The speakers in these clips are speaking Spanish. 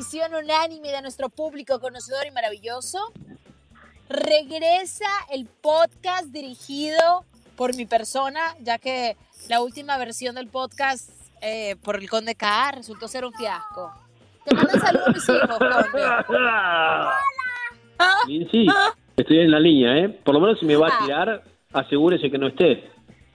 Petición unánime de nuestro público conocedor y maravilloso, regresa el podcast dirigido por mi persona, ya que la última versión del podcast eh, por el Conde K resultó ser un fiasco. Te mandan saludos mis hijos, Conde. Lindsay, estoy en la línea, ¿eh? Por lo menos si me va a tirar, asegúrese que no esté.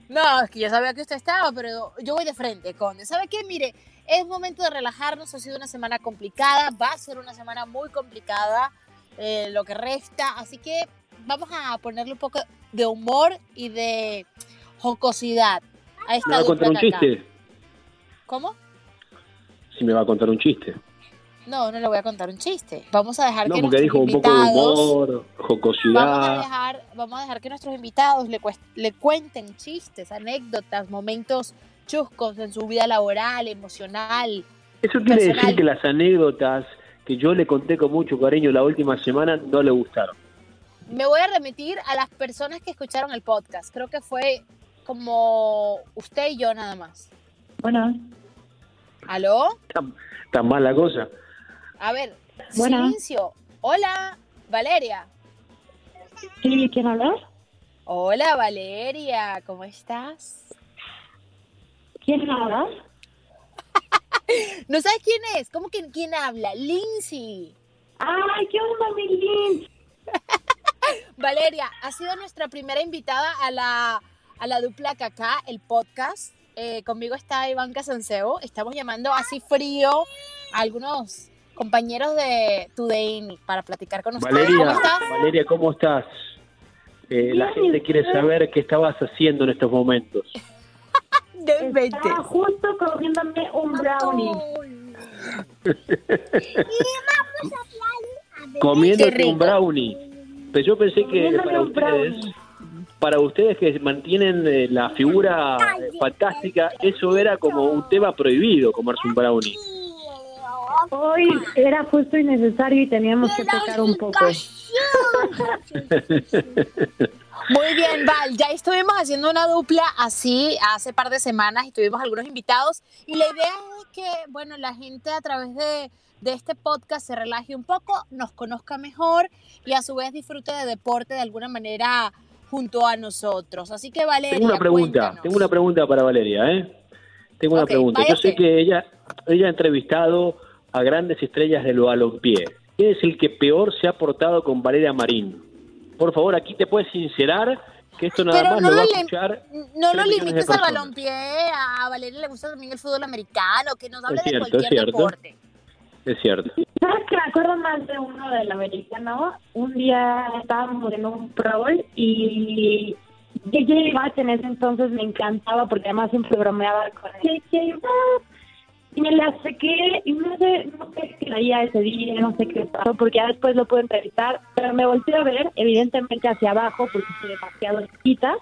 No, es que yo sabía que usted estaba, pero yo voy de frente, Conde. ¿Sabe qué? Mire, es momento de relajarnos. Ha sido una semana complicada, va a ser una semana muy complicada eh, lo que resta. Así que vamos a ponerle un poco de humor y de jocosidad a ¿Me esta va a contar un acá. chiste? ¿Cómo? Si me va a contar un chiste. No, no le voy a contar un chiste. Vamos a dejar No, que porque nuestros dijo un poco de invitados... humor, Vamos a, jocosidad. dejar, vamos a dejar que nuestros invitados le, cuest- le cuenten chistes, anécdotas, momentos chuscos en su vida laboral, emocional. Eso quiere personal. decir que las anécdotas que yo le conté con mucho cariño la última semana no le gustaron. Me voy a remitir a las personas que escucharon el podcast. Creo que fue como usted y yo nada más. Bueno, ¿Aló? Tan, tan mal la cosa. A ver, Bueno. silencio. Hola, Valeria. ¿sí? ¿Quién habla? Hola, Valeria. ¿Cómo estás? ¿Quién habla? ¿No sabes quién es? ¿Cómo que quién habla? Lindsay. ¡Ay, qué onda, mi Lin! Valeria, ha sido nuestra primera invitada a la, a la dupla Cacá, el podcast. Eh, conmigo está Iván Casanseo. Estamos llamando así frío a algunos compañeros de Today para platicar con ustedes. ¿Cómo Valeria, estás? Valeria, ¿cómo estás? Eh, la gente ¿y quiere saber qué estabas haciendo en estos momentos. Estaba justo comiéndome un brownie. Comiéndote un brownie. Pero yo pensé que para ustedes, para ustedes que mantienen eh, la figura eh, fantástica, eso era como un tema prohibido, comerse un brownie. Hoy era justo y necesario y teníamos que tocar un poco. Muy bien, Val. Ya estuvimos haciendo una dupla así hace par de semanas y tuvimos algunos invitados. Y la idea es que, bueno, la gente a través de, de este podcast se relaje un poco, nos conozca mejor y a su vez disfrute de deporte de alguna manera junto a nosotros. Así que, Valeria, Tengo una pregunta, cuéntanos. tengo una pregunta para Valeria, ¿eh? Tengo una pregunta. Yo sé que ella, ella ha entrevistado a grandes estrellas del balompié. ¿Quién es el que peor se ha portado con Valeria Marín? Por favor, aquí te puedes sincerar que esto nada Pero más no lo va a escuchar. No lo limites al balompié, a Valeria le gusta también el fútbol americano, que nos hable cierto, de cualquier es cierto. deporte. Es cierto. ¿Sabes que me acuerdo más de uno del americano? Un día estábamos en un Pro Bowl y JJ Watt en ese entonces me encantaba porque además siempre bromeaba con JJ Watt. Y me la saqué y no sé, no sé qué traía ese día, no sé qué pasó, porque ya después lo pude entrevistar, pero me volteé a ver, evidentemente hacia abajo, porque estoy demasiado chiquita,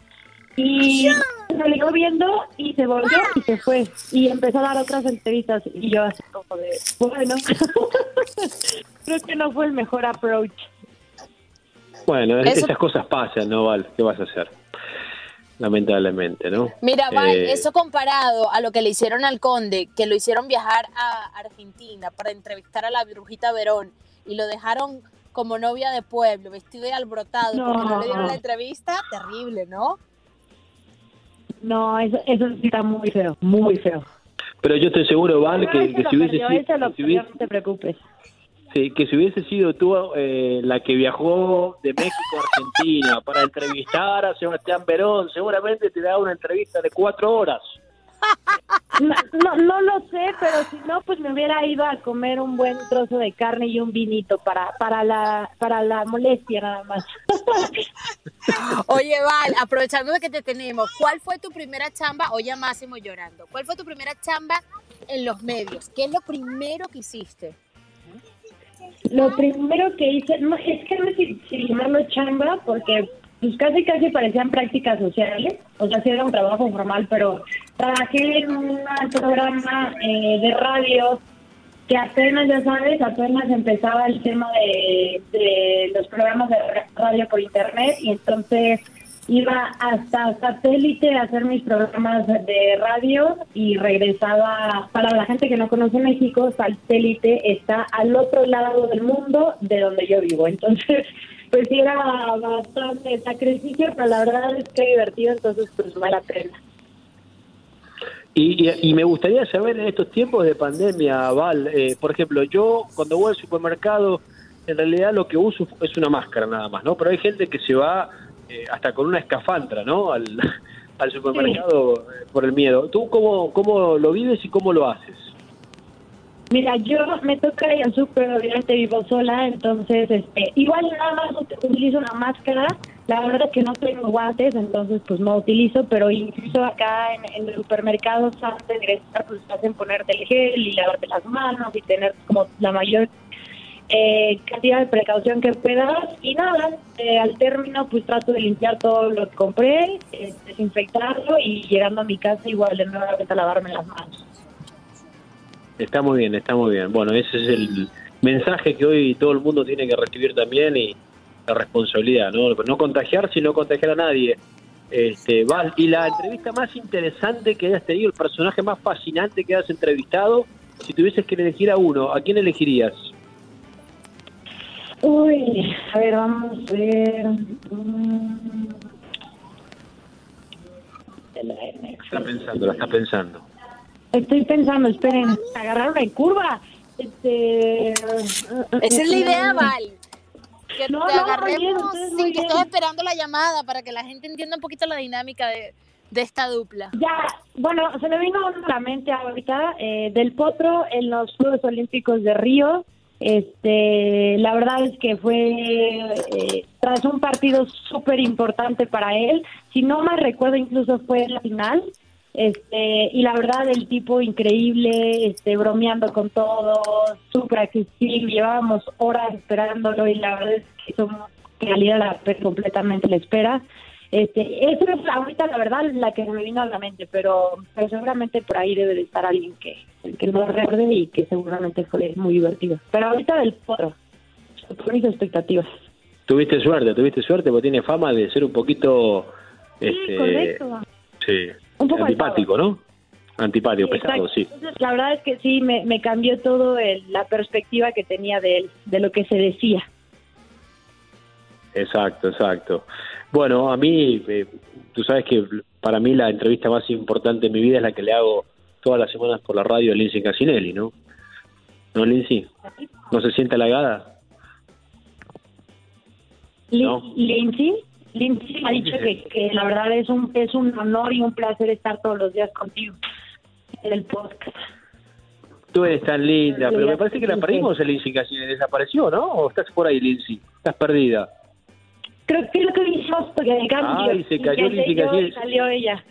y me lo viendo y se volvió y se fue. Y empezó a dar otras entrevistas y yo así como de, bueno, creo que no fue el mejor approach. Bueno, Eso- esas cosas pasan, ¿no, Val? ¿Qué vas a hacer? Lamentablemente, ¿no? Mira, Val, Eh, eso comparado a lo que le hicieron al conde, que lo hicieron viajar a Argentina para entrevistar a la Brujita Verón y lo dejaron como novia de pueblo, vestido y alborotado, porque no le dieron la entrevista, terrible, ¿no? No, eso, eso sí está muy feo, muy feo. Pero yo estoy seguro, Val, que, si hubiese ese lo que si hubiese- no te preocupes. Sí, que si hubiese sido tú eh, la que viajó de México a Argentina para entrevistar a Sebastián Verón, seguramente te da una entrevista de cuatro horas. No, no, no lo sé, pero si no, pues me hubiera ido a comer un buen trozo de carne y un vinito para para la para la molestia nada más. Oye, Val, aprovechando de que te tenemos, ¿cuál fue tu primera chamba? Oye, Máximo llorando. ¿Cuál fue tu primera chamba en los medios? ¿Qué es lo primero que hiciste? Lo primero que hice, no, es que no sé si, si llamarlo chamba, porque pues casi casi parecían prácticas sociales, o sea, sí era un trabajo formal, pero trabajé en un programa eh, de radio que apenas, ya sabes, apenas empezaba el tema de, de los programas de ra- radio por internet y entonces iba hasta satélite a hacer mis programas de radio y regresaba, para la gente que no conoce México, satélite está al otro lado del mundo de donde yo vivo, entonces pues era bastante sacrificio, pero la verdad es que divertido, entonces pues vale la pena. Y, y- y me gustaría saber en estos tiempos de pandemia, Val, eh, por ejemplo, yo cuando voy al supermercado, en realidad lo que uso es una máscara nada más, ¿no? Pero hay gente que se va eh, hasta con una escafandra, ¿no? Al, al supermercado eh, por el miedo. ¿Tú cómo, cómo lo vives y cómo lo haces? Mira, yo me toca ir al súper, obviamente vivo sola, entonces este, igual nada más ut- utilizo una máscara. La verdad es que no tengo guantes, entonces pues no utilizo, pero incluso acá en, en los supermercados antes de ingresar pues te hacen ponerte el gel y lavarte las manos y tener como la mayor eh, cantidad de precaución que puedas. Y nada, eh, al término pues trato de limpiar todo lo que compré, eh, desinfectarlo y llegando a mi casa igual de nuevamente a lavarme las manos. Está muy bien, está muy bien. Bueno, ese es el mensaje que hoy todo el mundo tiene que recibir también y la responsabilidad, ¿no? No contagiarse y no contagiar a nadie. Este, Val, y la entrevista más interesante que hayas tenido, el personaje más fascinante que hayas entrevistado, si tuvieses que elegir a uno, ¿a quién elegirías? Uy, a ver, vamos a ver. Mm. Está pensando, la está pensando. Estoy pensando, esperen, agarraron en curva. Este, Esa es la idea, Val. Que No, te no, agarremos bien, sin que estés esperando la llamada para que la gente entienda un poquito la dinámica de, de esta dupla. Ya, bueno, se me vino a la mente ahorita eh, del Potro en los Juegos Olímpicos de Río. Este, la verdad es que fue eh, tras un partido súper importante para él. Si no mal recuerdo, incluso fue la final. Este, y la verdad, el tipo increíble, este, bromeando con todo, súper accesible. Llevábamos horas esperándolo y la verdad es que hizo valiera la completamente la espera. Este, eso es ahorita la verdad la que me vino a la mente, pero, pero seguramente por ahí debe de estar alguien que, que no recuerde y que seguramente fue muy divertido. Pero ahorita del por mis expectativas. Tuviste suerte, tuviste suerte, porque tiene fama de ser un poquito... Este, correcto. Sí, Un poco antipático, ¿no? Antipático, pesado, sí. Entonces, la verdad es que sí, me, me cambió todo el- la perspectiva que tenía de él, de lo que se decía. Exacto, exacto. Bueno, a mí, eh, tú sabes que para mí la entrevista más importante en mi vida es la que le hago todas las semanas por la radio Lindsay Casinelli, ¿no? ¿No, Lindsay? ¿No se siente halagada? ¿no? Lindsay, Lindsay me ha dicho que, que la verdad es un es un honor y un placer estar todos los días contigo en el podcast. Tú eres tan linda, pero me parece que la perdimos Lindsay casi desapareció, ¿no? ¿O estás por ahí, Lindsay? Estás perdida. Creo que lo que hicimos porque de cambio. Ay, se cayó Lindsay y salió ella.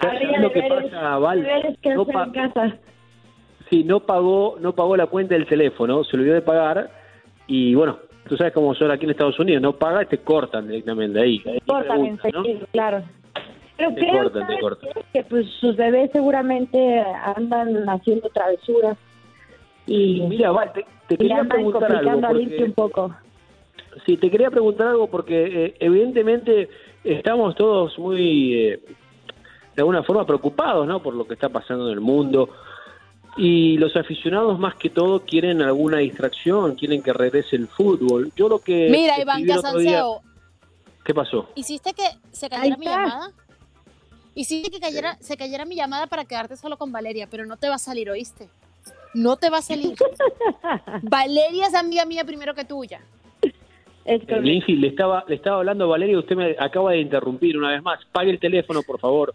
Habría ¿sabes lo que pasa, Val? que No pa- en casa. Sí, no pagó, no pagó la cuenta del teléfono, se olvidó de pagar y bueno, tú sabes cómo son aquí en Estados Unidos, no paga y te cortan directamente ahí. Ahí Cortan preguntan, ¿no? enseguida, claro. Pero Te creo cortan, te ¿sabes cortan. que pues sus bebés seguramente andan haciendo travesuras y, Mira, Val, te, te quería preguntar algo. Porque, un poco. sí, te quería preguntar algo porque eh, evidentemente estamos todos muy, eh, de alguna forma, preocupados ¿no? por lo que está pasando en el mundo. Y los aficionados más que todo quieren alguna distracción, quieren que regrese el fútbol. Yo lo que... Mira, Iván Casanseo, ¿Qué pasó? ¿hiciste que se cayera mi llamada? Hiciste que cayera, se cayera mi llamada para quedarte solo con Valeria, pero no te va a salir, ¿oíste? No te va a salir. Valeria es amiga mía primero que tuya. Es Eh. Lindsay, le estaba, le estaba hablando a Valeria y usted me acaba de interrumpir una vez más. Pague el teléfono, por favor.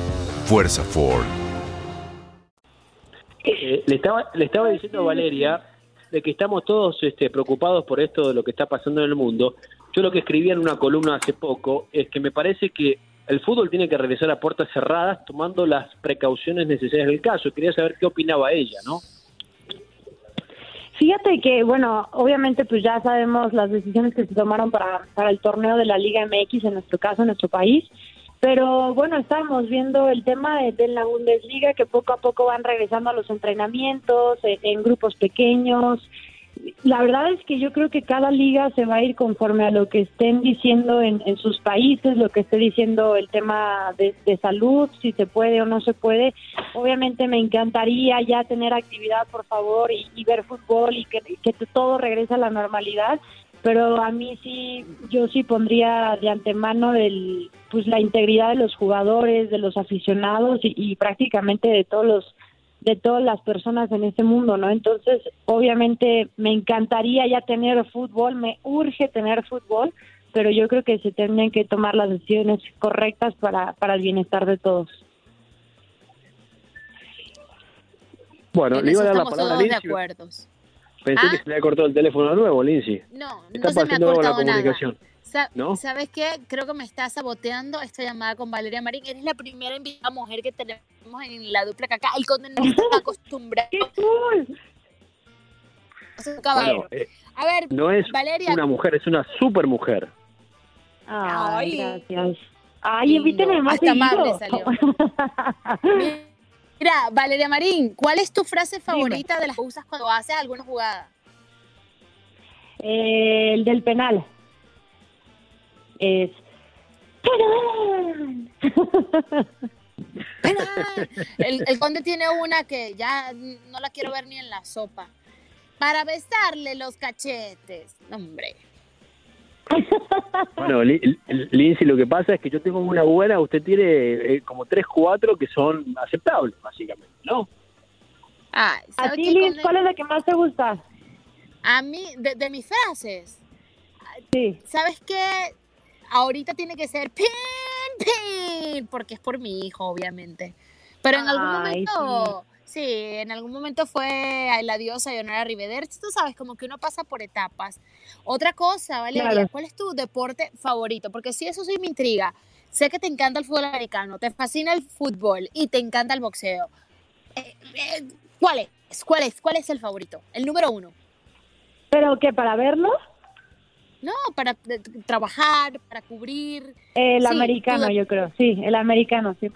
Fuerza Ford. Eh, le estaba le estaba diciendo a Valeria de que estamos todos este, preocupados por esto de lo que está pasando en el mundo. Yo lo que escribía en una columna hace poco es que me parece que el fútbol tiene que regresar a puertas cerradas tomando las precauciones necesarias del caso. Quería saber qué opinaba ella, ¿no? Fíjate que, bueno, obviamente pues ya sabemos las decisiones que se tomaron para, para el torneo de la Liga MX, en nuestro caso, en nuestro país. Pero bueno, estábamos viendo el tema de, la Bundesliga, que poco a poco van regresando a los entrenamientos, en, en grupos pequeños. La verdad es que yo creo que cada liga se va a ir conforme a lo que estén diciendo en, en sus países, lo que esté diciendo el tema de, de salud, si se puede o no se puede. Obviamente me encantaría ya tener actividad, por favor, y, y ver fútbol y que, que todo regrese a la normalidad, pero a mí sí, yo sí pondría de antemano el, pues la integridad de los jugadores, de los aficionados y, y prácticamente de todos los de todas las personas en este mundo, ¿no? Entonces, obviamente me encantaría ya tener fútbol, me urge tener fútbol, pero yo creo que se tienen que tomar las decisiones correctas para, para el bienestar de todos. Bueno, En le iba a dar la palabra a acuerdo. Pensé Ah. que se le había cortado el teléfono de nuevo, Lindsay. No, Está no se me ha la cortado nada. comunicación. Sa- ¿No? ¿Sabes qué? Creo que me está saboteando esta llamada con Valeria Marín. Eres la primera invitada mujer que tenemos en la dupla acá. El conde no está acostumbrado. ¡Qué cool! Es un caballero. Bueno, eh, A ver, no es Valeria. una mujer, es una super mujer. Ay, Ay. gracias. Ay, Lindo. invíteme más Hasta amable seguido. Mira, Valeria Marín, ¿cuál es tu frase favorita de las que usas cuando haces alguna jugada? Eh, el del penal. Es... ¡Penal! ¡Penal! El, el conde tiene una que ya no la quiero ver ni en la sopa. Para besarle los cachetes. Hombre. Bueno, Li- Li- Lindsay, lo que pasa es que yo tengo una buena, usted tiene eh, como tres, cuatro que son aceptables, básicamente, ¿no? Ay, A ¿sabe ti, Liz? ¿cuál es la que más te gusta? A mí, de, de mis frases, Sí. ¿sabes qué? Ahorita tiene que ser pin, pin, porque es por mi hijo, obviamente. Pero en algún Ay, momento, sí. En algún momento fue a la diosa Leonora Rivederci, tú sabes, como que uno pasa por etapas. Otra cosa, Valeria, Claro. ¿cuál es tu deporte favorito? Porque sí, eso sí me intriga. Sé que te encanta el fútbol americano, te fascina el fútbol y te encanta el boxeo. Eh, eh, ¿Cuál es? ¿Cuál es? ¿Cuál es el favorito? El número uno. ¿Pero qué, para verlo? No, para eh, trabajar, para cubrir. El Sí, americano, yo creo. Sí, el americano, 100%.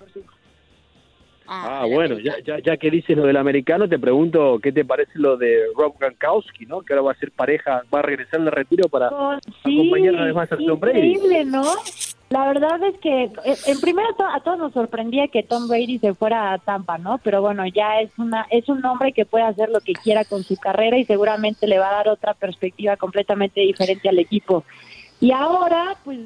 Ah, bueno, ya, ya, ya que dices lo del americano, te pregunto qué te parece lo de Rob Gronkowski, ¿no? Que ahora va a ser pareja, va a regresar al retiro para sí, acompañar además a Tom Brady. increíble, ¿no? La verdad es que eh, en primero to- a todos nos sorprendía que Tom Brady se fuera a Tampa, ¿no? Pero bueno, ya es una es un hombre que puede hacer lo que quiera con su carrera y seguramente le va a dar otra perspectiva completamente diferente al equipo. Y ahora, pues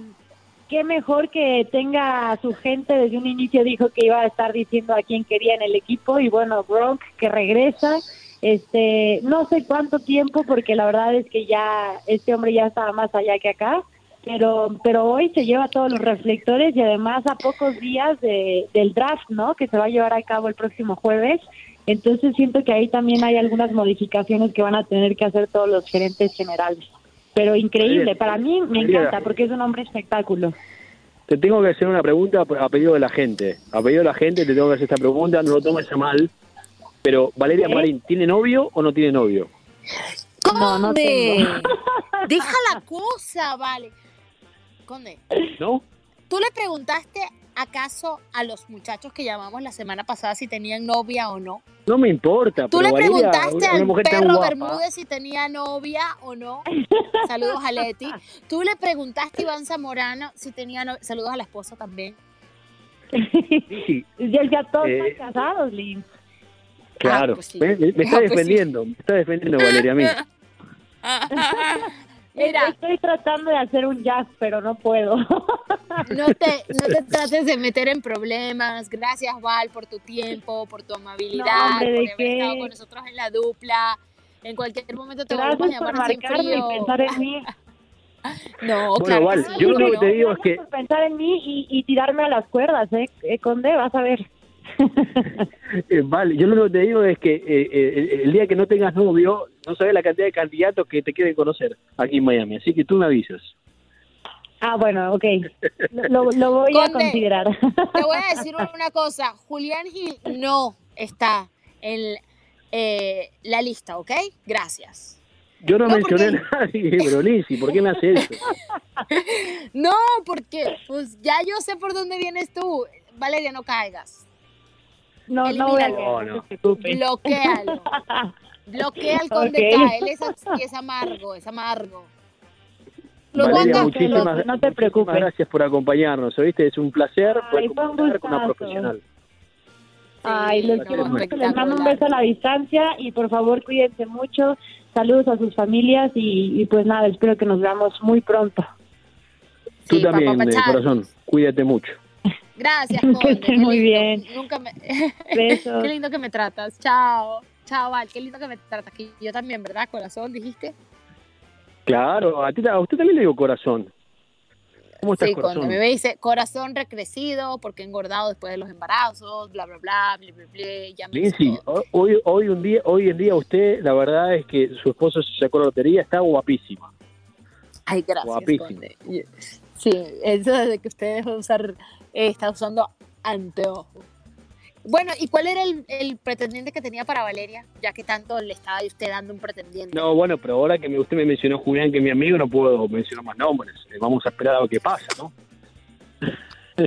qué mejor que tenga a su gente desde un inicio dijo que iba a estar diciendo a quién quería en el equipo y bueno, Gronk que regresa, este, no sé cuánto tiempo porque la verdad es que ya este hombre ya estaba más allá que acá, pero pero hoy se lleva todos los reflectores y además a pocos días de, del draft, ¿no? Que se va a llevar a cabo el próximo jueves. Entonces siento que ahí también hay algunas modificaciones que van a tener que hacer todos los gerentes generales. Pero increíble, para mí me encanta porque es un hombre espectáculo. Te tengo que hacer una pregunta a pedido de la gente. A pedido de la gente te tengo que hacer esta pregunta, no lo tomes a mal. Pero, Valeria ¿Sí? Marín, ¿tiene novio o no tiene novio? No, no Conde, tengo. deja la cosa, vale. Conde, ¿No? ¿tú le preguntaste acaso a los muchachos que llamamos la semana pasada si tenían novia o no? No me importa. ¿Tú pero le preguntaste una- una al perro. Bermúdez si tenía novia o no? Saludos a Leti. ¿Tú le preguntaste a Iván Zamorano si tenía novia? Saludos a la esposa también. Sí, Ya, ya todos Eh, están casados, Lynn. claro. pues sí. Me, me- me está Ah, pues sí. defendiendo, me está defendiendo Valeria a mí. Mira, Estoy tratando de hacer un jazz, pero no puedo. no te, no te trates de meter en problemas. Gracias, Val, por tu tiempo, por tu amabilidad, No, hombre, ¿de por haber qué? estado con nosotros en la dupla. En cualquier momento te volvemos a llamar sin marcarme y frío. pensar en mí. No, Bueno, claro. Val, que sí. yo lo único que te digo es que por pensar en mí y, y tirarme a las cuerdas, ¿eh? eh Conde, vas a ver. Eh, vale, yo lo único que te digo es que eh, eh, el, día que no tengas novio, no sabes la cantidad de candidatos que te quieren conocer aquí en Miami. Así que tú me avisas. Ah, bueno, ok. Lo, lo voy a considerar. Te voy a decir una cosa. Julián Gil no está en eh, la lista, ¿ok? Gracias. Yo no, No, mencioné porque- a nadie, pero Lizzy, ¿por qué me hace eso? No, porque pues ya yo sé por dónde vienes tú. Valeria, no caigas. No, no voy a No, no. Bloquéalo. Bloquea al conde Ok. K. Él es, amargo, es amargo. Lo Valeria, muchísimas, no te muchísimas preocupes. gracias por acompañarnos. ¿Oíste? Es un placer Ay, un conversar con una profesional. Ay, los Sí, quiero no, mucho. Les mando un beso a la distancia y por favor cuídense mucho. Saludos a sus familias y, y pues nada, espero que nos veamos muy pronto. Tú Sí, también, de corazón. Cuídate mucho. Gracias, Que conde. esté qué muy bien. Nunca me... Besos. Qué lindo que me tratas. Chao. Chao, Val. Qué lindo que me tratas. Que yo también, ¿verdad? Corazón, dijiste. Claro, a, ti, a usted también le digo corazón. ¿Cómo estás, Sí, corazón? cuando me ve dice corazón recrecido porque he engordado después de los embarazos, bla, bla, bla, bla, bla, bla, ya me Lindsay, hoy, hoy, un día, hoy en día usted, la verdad es que su esposo se sacó la lotería, está guapísima. Ay, gracias, guapísimo. Conde. Sí, eso desde que usted dejó de usar, eh, está usando anteojos. Bueno, ¿y cuál era el, el pretendiente que tenía para Valeria? Ya que tanto le estaba usted dando un pretendiente. No, bueno, pero ahora que me- usted me mencionó Julián, que es mi amigo, no puedo mencionar más nombres. Eh, Vamos a esperar a ver qué pasa, ¿no?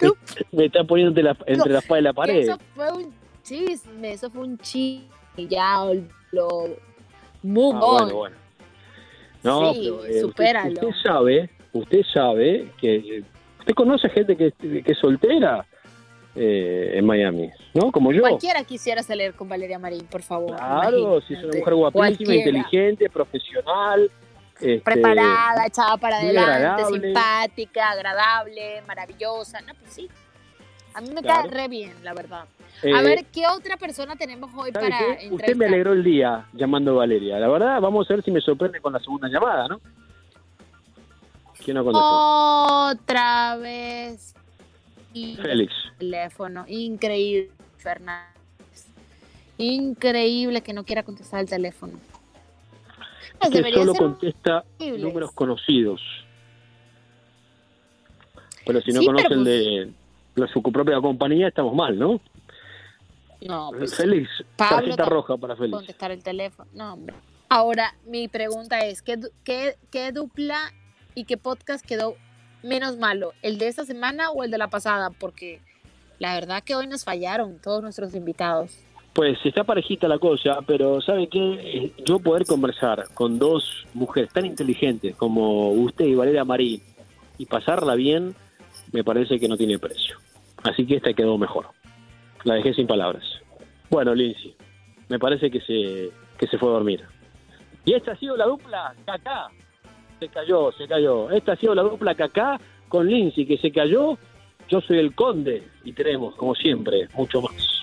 me, me está poniendo entre la, entre la espada y la pared. Eso fue un chisme, eso fue un chisme. Ya lo. Move Ah, bueno, bueno. No, Sí, pero eh, usted, supéralo. usted sabe, usted sabe que usted conoce gente que, que es soltera eh, en Miami, ¿no? Como yo. Cualquiera quisiera salir con Valeria Marín, por favor. Claro, si es una mujer guapísima, inteligente, profesional. este, Preparada, echada para adelante, agradable. simpática, agradable, maravillosa. No, pues sí. A mí me Claro. cae re bien, la verdad. eh, A ver, ¿qué otra persona tenemos hoy ¿sabe para qué? Usted me alegró el día llamando a Valeria. La verdad, vamos a ver si me sorprende con la segunda llamada, ¿no? ¿Quién no contestó? Otra vez. Y Félix. teléfono. Increíble, Fernández. Increíble que no quiera contestar el teléfono. Pues que solo contesta horribles. números conocidos. Pero si no Sí, conoce el de la, su propia compañía, estamos mal, ¿no? No, pues Félix, Pablo tarjeta roja para Félix. contestar el teléfono. No, hombre. Ahora, mi pregunta es, ¿qué, qué, qué dupla y qué podcast quedó menos malo? ¿El de esta semana o el de la pasada? Porque La verdad que hoy nos fallaron todos nuestros invitados. Pues está parejita la cosa, pero ¿sabe qué? Eh, Yo poder conversar con dos mujeres tan inteligentes como usted y Valeria Marín y pasarla bien, me parece que no tiene precio. Así que esta quedó mejor. La dejé sin palabras. Bueno, Lindsay, me parece que se, que se fue a dormir. Y esta ha sido la dupla Kaká. Se cayó, se cayó. Esta ha sido la dupla Kaká con Lindsay, que se cayó. Yo soy el conde y tenemos, como siempre, mucho más.